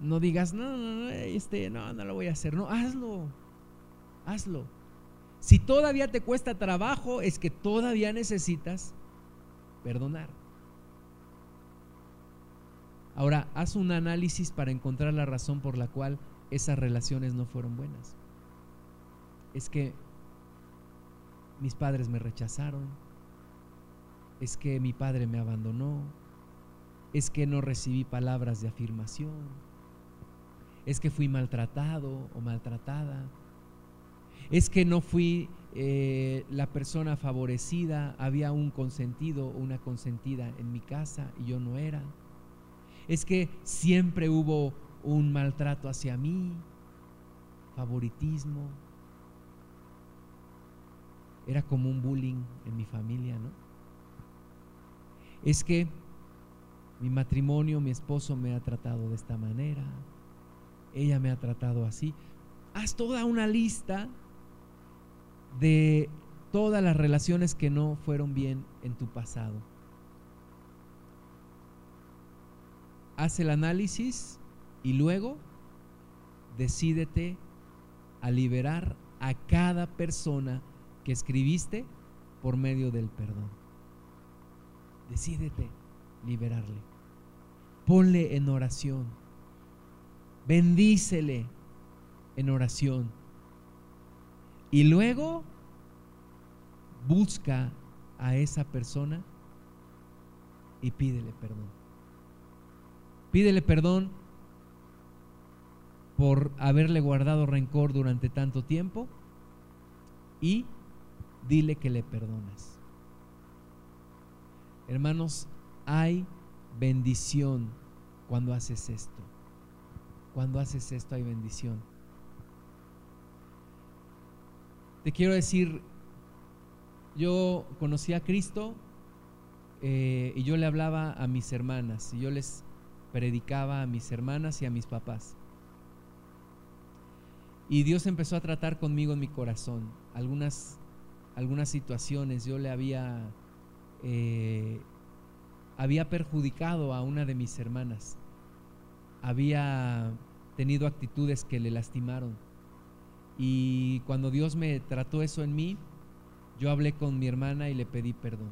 No digas, no, no, no, este, no, no lo voy a hacer. No, hazlo, hazlo. Si todavía te cuesta trabajo, es que todavía necesitas perdonar. Ahora, haz un análisis para encontrar la razón por la cual esas relaciones no fueron buenas. Es que mis padres me rechazaron, es que mi padre me abandonó, es que no recibí palabras de afirmación, es que fui maltratado o maltratada, es que no fui eh, la persona favorecida, había un consentido o una consentida en mi casa y yo no era. Es que siempre hubo un maltrato hacia mí, favoritismo. Era como un bullying en mi familia, ¿no? Es que mi matrimonio, mi esposo me ha tratado de esta manera, ella me ha tratado así. Haz toda una lista de todas las relaciones que no fueron bien en tu pasado. Haz el análisis y luego decídete a liberar a cada persona que escribiste por medio del perdón. Decídete liberarle. Ponle en oración. Bendícele en oración. Y luego busca a esa persona y pídele perdón. Pídele perdón por haberle guardado rencor durante tanto tiempo y dile que le perdonas. Hermanos, hay bendición cuando haces esto. Cuando haces esto hay bendición. Te quiero decir, yo conocí a Cristo eh, y yo le hablaba a mis hermanas y yo les predicaba a mis hermanas y a mis papás. Y Dios empezó a tratar conmigo en mi corazón. Algunas, algunas situaciones yo le había, eh, había perjudicado a una de mis hermanas. Había tenido actitudes que le lastimaron. Y cuando Dios me trató eso en mí, yo hablé con mi hermana y le pedí perdón.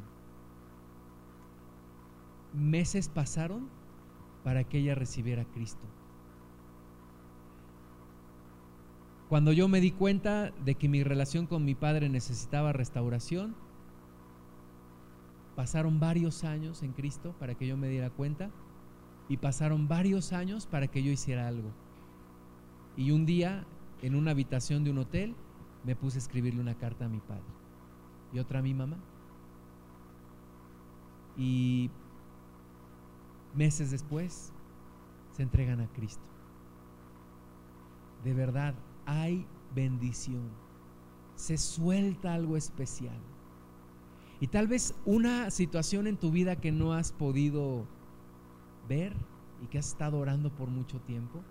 Meses pasaron para que ella recibiera Cristo. Cuando yo me di cuenta de que mi relación con mi padre necesitaba restauración, pasaron varios años en Cristo para que yo me diera cuenta y pasaron varios años para que yo hiciera algo. Y un día, en una habitación de un hotel, me puse a escribirle una carta a mi padre y otra a mi mamá. Y meses después se entregan a Cristo. De verdad, hay bendición. Se suelta algo especial. Y tal vez una situación en tu vida que no has podido ver y que has estado orando por mucho tiempo.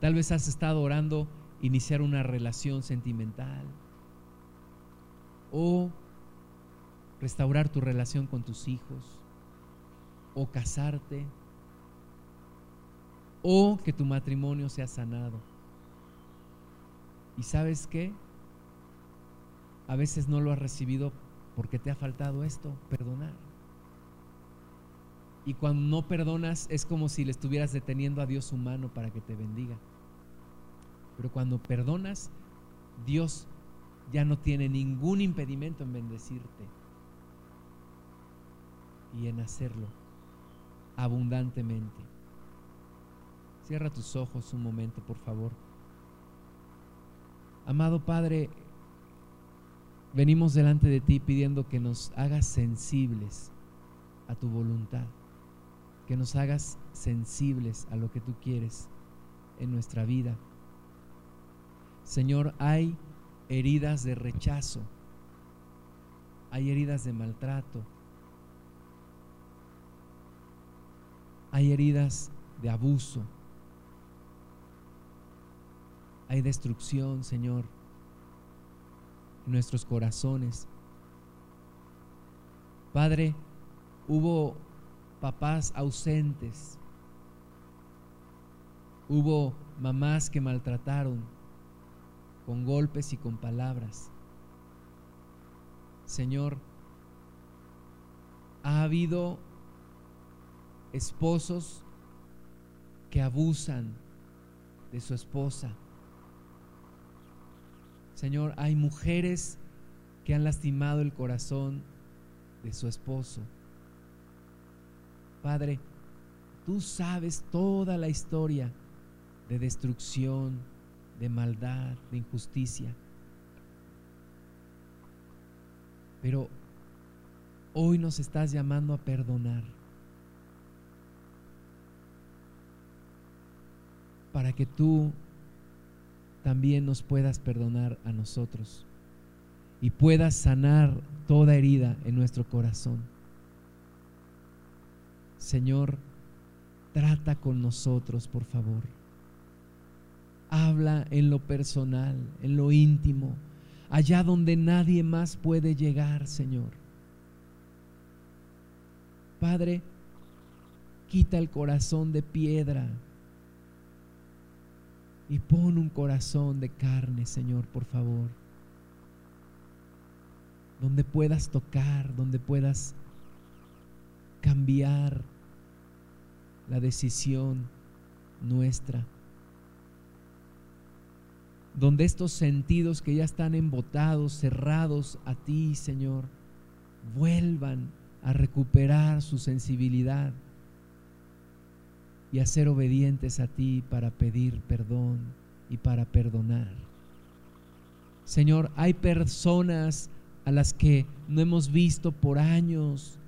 Tal vez has estado orando iniciar una relación sentimental o restaurar tu relación con tus hijos o casarte o que tu matrimonio sea sanado. ¿Y sabes qué? A veces no lo has recibido porque te ha faltado esto, perdonar. Y cuando no perdonas es como si le estuvieras deteniendo a Dios su mano para que te bendiga. Pero cuando perdonas, Dios ya no tiene ningún impedimento en bendecirte y en hacerlo abundantemente. Cierra tus ojos un momento, por favor. Amado Padre, venimos delante de ti pidiendo que nos hagas sensibles a tu voluntad, que nos hagas sensibles a lo que tú quieres en nuestra vida. Señor, hay heridas de rechazo, hay heridas de maltrato, hay heridas de abuso hay destrucción, Señor, en nuestros corazones. Padre, hubo papás ausentes, hubo mamás que maltrataron con golpes y con palabras. Señor, ha habido esposos que abusan de su esposa Señor, hay mujeres que han lastimado el corazón de su esposo. Padre, tú sabes toda la historia de destrucción, de maldad, de injusticia. Pero hoy nos estás llamando a perdonar. Para que tú también nos puedas perdonar a nosotros y puedas sanar toda herida en nuestro corazón. Señor, trata con nosotros, por favor. Habla en lo personal, en lo íntimo, allá donde nadie más puede llegar, Señor. Padre, quita el corazón de piedra y pon un corazón de carne, Señor, por favor. Donde puedas tocar, donde puedas cambiar la decisión nuestra. Donde estos sentidos que ya están embotados, cerrados a ti, Señor, vuelvan a recuperar su sensibilidad y a ser obedientes a ti para pedir perdón y para perdonar. Señor, hay personas a las que no hemos visto por años,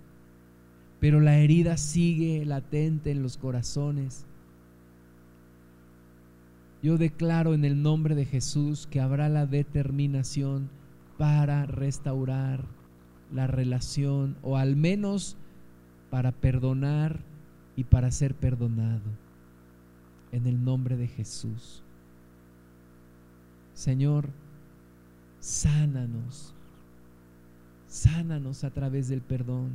pero la herida sigue latente en los corazones. Yo declaro en el nombre de Jesús que habrá la determinación para restaurar la relación o al menos para perdonar y para ser perdonado. En el nombre de Jesús. Señor, sánanos. Sánanos a través del perdón.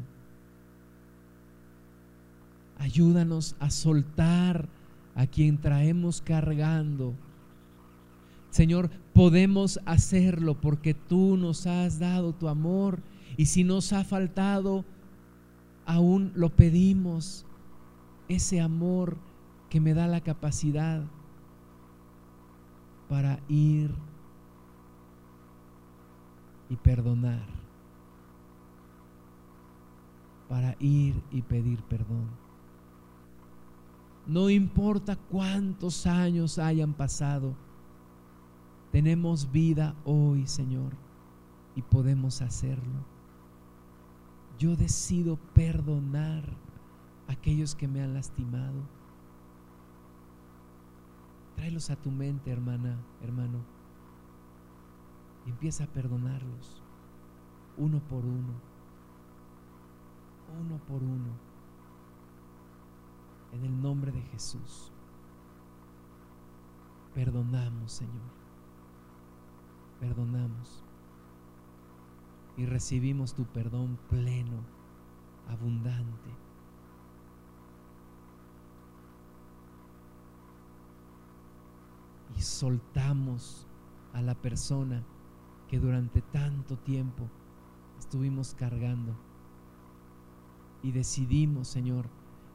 Ayúdanos a soltar a quien traemos cargando. Señor, podemos hacerlo porque tú nos has dado tu amor y si nos ha faltado, aún lo pedimos. Ese amor que me da la capacidad para ir y perdonar. Para ir y pedir perdón. No importa cuántos años hayan pasado, tenemos vida hoy, Señor, y podemos hacerlo yo decido perdonar aquellos que me han lastimado. Tráelos a tu mente, hermana, hermano. Y empieza a perdonarlos, uno por uno, uno por uno, en el nombre de Jesús. Perdonamos, Señor. Perdonamos y recibimos tu perdón pleno, abundante. Y soltamos a la persona que durante tanto tiempo estuvimos cargando. Y decidimos, Señor,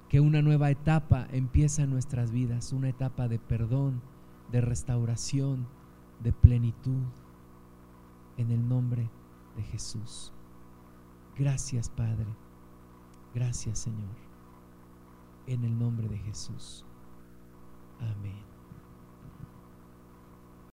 que una nueva etapa empieza en nuestras vidas, una etapa de perdón, de restauración, de plenitud, en el nombre de Jesús. Gracias Padre. Gracias Señor. En el nombre de Jesús. Amén.